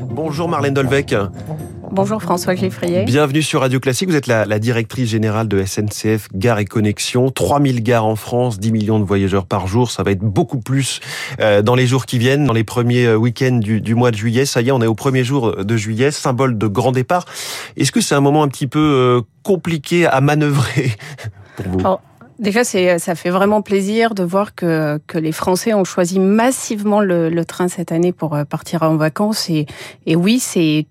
Bonjour Marlène Dolvec. Bonjour François Geffrier. Bienvenue sur Radio Classique. Vous êtes la, la, directrice générale de SNCF Gare et Connexion. 3000 gares en France, 10 millions de voyageurs par jour. Ça va être beaucoup plus euh, dans les jours qui viennent, dans les premiers euh, week-ends du, du, mois de juillet. Ça y est, on est au premier jour de juillet, symbole de grand départ. Est-ce que c'est un moment un petit peu euh, compliqué à manœuvrer pour vous? Déjà, c'est, ça fait vraiment plaisir de voir que, que les Français ont choisi massivement le, le train cette année pour euh, partir en vacances. Et, et oui,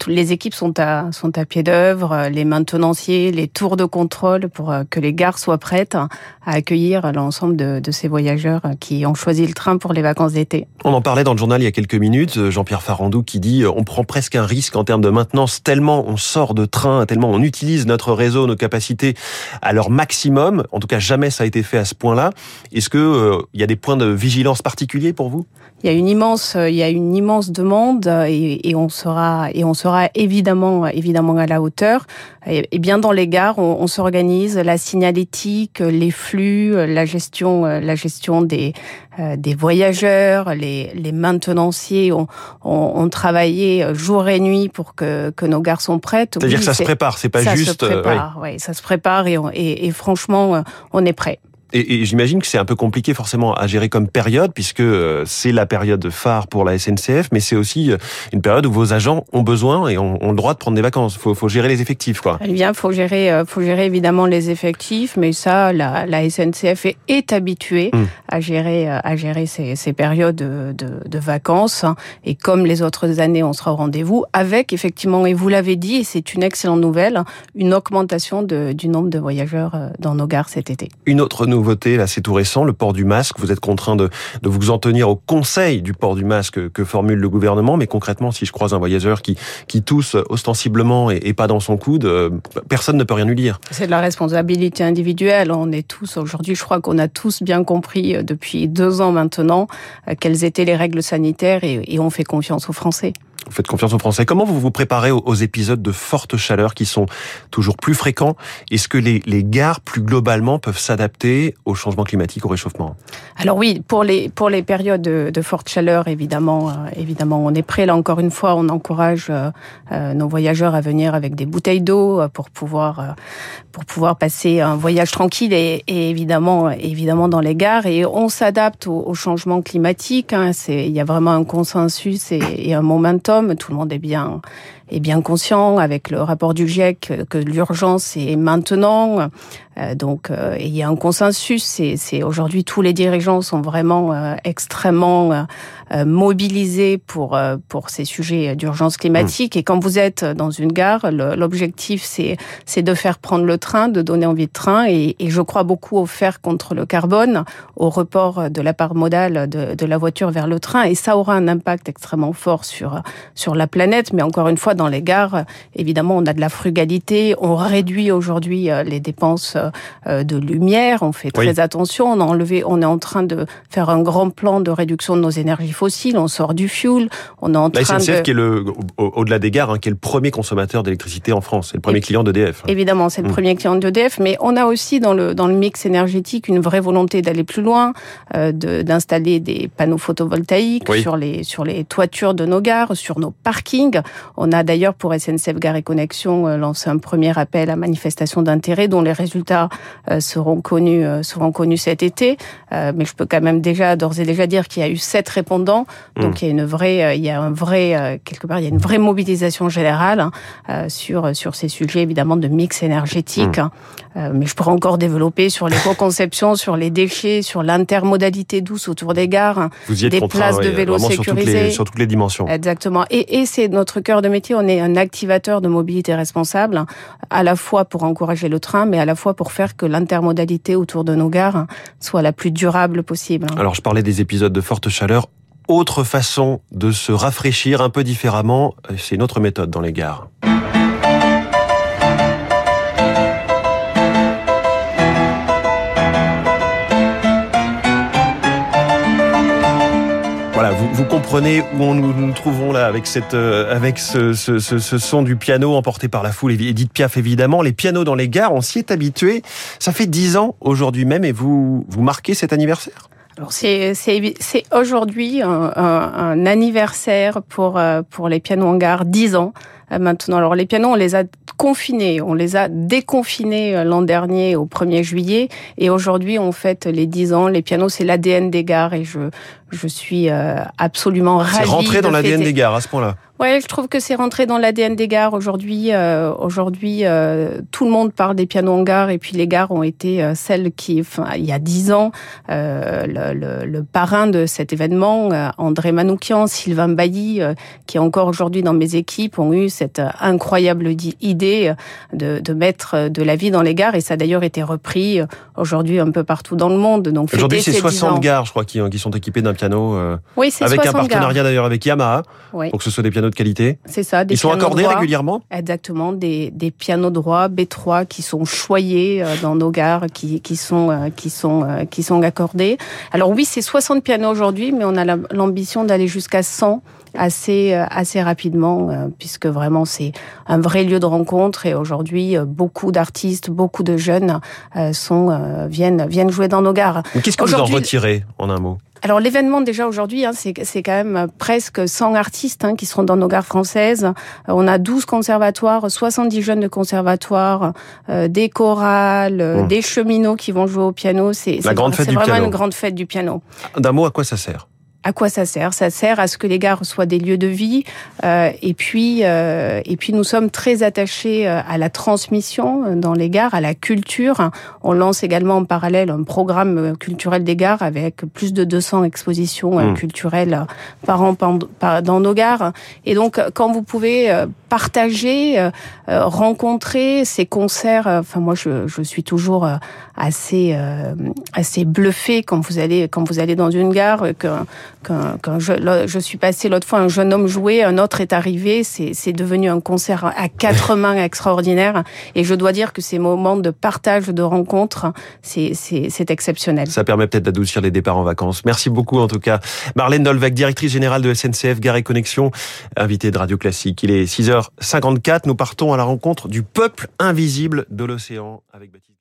les équipes sont à, sont à pied d'œuvre, les maintenanciers, les tours de contrôle pour euh, que les gares soient prêtes à accueillir l'ensemble de, de ces voyageurs qui ont choisi le train pour les vacances d'été. On en parlait dans le journal il y a quelques minutes, Jean-Pierre Farandou qui dit on prend presque un risque en termes de maintenance tellement on sort de train, tellement on utilise notre réseau, nos capacités à leur maximum. En tout cas, jamais ça a été fait à ce point-là. Est-ce que euh, il y a des points de vigilance particuliers pour vous? Il y a une immense, il y a une immense demande et, et, on sera et on sera évidemment évidemment à la hauteur. Et, et bien dans les gares, on, on s'organise la signalétique, les flux, la gestion, la gestion des euh, des voyageurs, les, les maintenanciers ont, ont, ont, travaillé jour et nuit pour que, que nos gares sont prêtes. C'est-à-dire que ça se prépare, c'est pas ça juste. Se prépare, oui. ça se prépare et, on, et, et franchement, on est prêt. Et, et j'imagine que c'est un peu compliqué forcément à gérer comme période, puisque euh, c'est la période phare pour la SNCF, mais c'est aussi euh, une période où vos agents ont besoin et ont, ont le droit de prendre des vacances. Faut, faut gérer les effectifs, quoi. Eh bien, faut gérer, euh, faut gérer évidemment les effectifs, mais ça, la, la SNCF est, est habituée mmh. à gérer, à gérer ces, ces périodes de, de, de, vacances. Et comme les autres années, on sera au rendez-vous avec effectivement, et vous l'avez dit, et c'est une excellente nouvelle, une augmentation de, du nombre de voyageurs dans nos gares cet été. Une autre nouveauté nouveauté, là c'est tout récent, le port du masque. Vous êtes contraint de, de vous en tenir au conseil du port du masque que formule le gouvernement, mais concrètement, si je croise un voyageur qui, qui tousse ostensiblement et, pas dans son coude, euh, personne ne peut rien lui dire. C'est de la responsabilité individuelle. On est tous, aujourd'hui, je crois qu'on a tous bien compris euh, depuis deux ans maintenant euh, quelles étaient les règles sanitaires et on fait confiance aux Français. Vous faites confiance aux Français. Comment vous vous préparez aux épisodes de forte chaleur qui sont toujours plus fréquents? Est-ce que les, gares, plus globalement, peuvent s'adapter au changement climatique, au réchauffement? Alors oui, pour les, pour les périodes de, de forte chaleur, évidemment, euh, évidemment, on est prêt. Là, encore une fois, on encourage euh, nos voyageurs à venir avec des bouteilles d'eau pour pouvoir, euh, pour pouvoir passer un voyage tranquille et, évidemment, évidemment dans les gares. Et on s'adapte au, changement climatique. Hein. Il y a vraiment un consensus et un momentum tout le monde est bien est bien conscient avec le rapport du GIEC que l'urgence est maintenant. Euh, donc euh, il y a un consensus. C'est aujourd'hui tous les dirigeants sont vraiment euh, extrêmement mobilisés pour pour ces sujets d'urgence climatique. Mmh. Et quand vous êtes dans une gare, l'objectif c'est c'est de faire prendre le train, de donner envie de train. Et, et, je crois beaucoup au faire contre le carbone, au report de la part modale de, de la voiture vers le train. Et ça aura un impact extrêmement fort sur sur la planète. Mais encore une fois, dans les gares, évidemment, on a de la frugalité. On réduit aujourd'hui les dépenses de lumière. On fait très oui. attention. On a enlevé, on est en train de faire un grand plan de réduction de nos énergies fossiles. On sort du fuel. On est en la train SNCF de... qui est le, au-delà des gares, hein, qui est le premier consommateur d'électricité en France. C'est le premier Et, client d'EDF. Évidemment, c'est le mmh. premier client d'EDF. Mais on a aussi dans le, dans le mix énergétique une vraie volonté d'aller plus loin, euh, d'installer des panneaux photovoltaïques oui. sur les, sur les toitures de nos gares, sur nos parkings. On a d'ailleurs pour SNCF Gare et Connexion euh, lancé un premier appel à manifestation d'intérêt dont les résultats euh, seront connus euh, seront connus cet été. mais je peux quand même déjà d'ores et déjà dire qu'il y a eu sept répondants. Donc mmh. il y a une vraie, il y a un vrai quelque part, il y a une vraie mobilisation générale hein, sur sur ces sujets évidemment de mix énergétique. Mmh. Hein. mais je pourrais encore développer sur l'éco-conception, sur les déchets, sur l'intermodalité douce autour des gares, hein. des places de vélo sécurisées. Sur toutes, les, sur toutes les dimensions. Exactement. Et, et c'est notre cœur de métier. On est un activateur de mobilité responsable, à la fois pour encourager le train, mais à la fois pour faire que l'intermodalité autour de nos gares soit la plus durable possible. Alors, je parlais des épisodes de forte chaleur. Autre façon de se rafraîchir un peu différemment, c'est une autre méthode dans les gares. Voilà, vous, comprenez où nous, nous trouvons là avec cette, euh, avec ce, son du piano emporté par la foule. Edith Piaf évidemment, les pianos dans les gares, on s'y est habitué. Ça fait dix ans aujourd'hui même, et vous vous marquez cet anniversaire? Alors c'est c'est aujourd'hui un, un, anniversaire pour pour les pianos en gare, 10 ans maintenant. Alors les pianos, on les a confinés, on les a déconfinés l'an dernier au 1er juillet et aujourd'hui on fête les 10 ans. Les pianos, c'est l'ADN des gares et je je suis absolument ravie. C'est rentré dans l'ADN des gares à ce point-là. Ouais, je trouve que c'est rentré dans l'ADN des gares aujourd'hui. Euh, aujourd'hui, euh, tout le monde parle des pianos en gare et puis les gares ont été euh, celles qui, enfin, il y a dix ans, le, le, le, parrain de cet événement, André Manoukian, Sylvain Bailly, qui est encore aujourd'hui dans mes équipes, ont eu cette incroyable idée de, de, mettre de la vie dans les gares et ça a d'ailleurs été repris aujourd'hui un peu partout dans le monde. Donc aujourd'hui, c'est 60 gares, je crois, qui, qui sont équipées d'un piano. oui, c'est avec un partenariat d'ailleurs avec Yamaha oui. pour que ce soit des pianos de qualité. C'est ça. Des Ils sont accordés régulièrement Exactement, des, des, pianos droits B3 qui sont choyés euh, dans nos gares, qui, qui sont euh, qui sont euh, qui sont accordés. Alors oui, c'est 60 pianos aujourd'hui, mais on a l'ambition d'aller jusqu'à 100 assez assez rapidement puisque vraiment c'est un vrai lieu de rencontre et aujourd'hui beaucoup d'artistes, beaucoup de jeunes sont viennent viennent jouer dans nos gares. Qu'est-ce que vous en retirez en un mot? Alors l'événement déjà aujourd'hui, hein, c'est quand même presque 100 artistes hein, qui seront dans nos gares françaises. Euh, on a 12 conservatoires, 70 jeunes de conservatoires, euh, des chorales, euh, mmh. des cheminots qui vont jouer au piano. C'est vraiment une grande fête du piano. D'un mot, à quoi ça sert? À quoi ça sert Ça sert à ce que les gares soient des lieux de vie. Euh, et puis, euh, et puis nous sommes très attachés euh, à la transmission dans les gares, à la culture. On lance également en parallèle un programme culturel des gares avec plus de 200 expositions mmh. culturelles par an dans nos gares. Et donc, quand vous pouvez partager, rencontrer ces concerts, enfin moi je, je suis toujours assez assez bluffé quand vous allez quand vous allez dans une gare que quand, je, je, suis passé l'autre fois, un jeune homme jouait, un autre est arrivé, c'est devenu un concert à quatre mains extraordinaire. Et je dois dire que ces moments de partage, de rencontre, c'est exceptionnel. Ça permet peut-être d'adoucir les départs en vacances. Merci beaucoup en tout cas. Marlène Dolvec, directrice générale de SNCF Gare et Connexion, invitée de Radio Classique. Il est 6h54, nous partons à la rencontre du peuple invisible de l'océan avec Baptiste.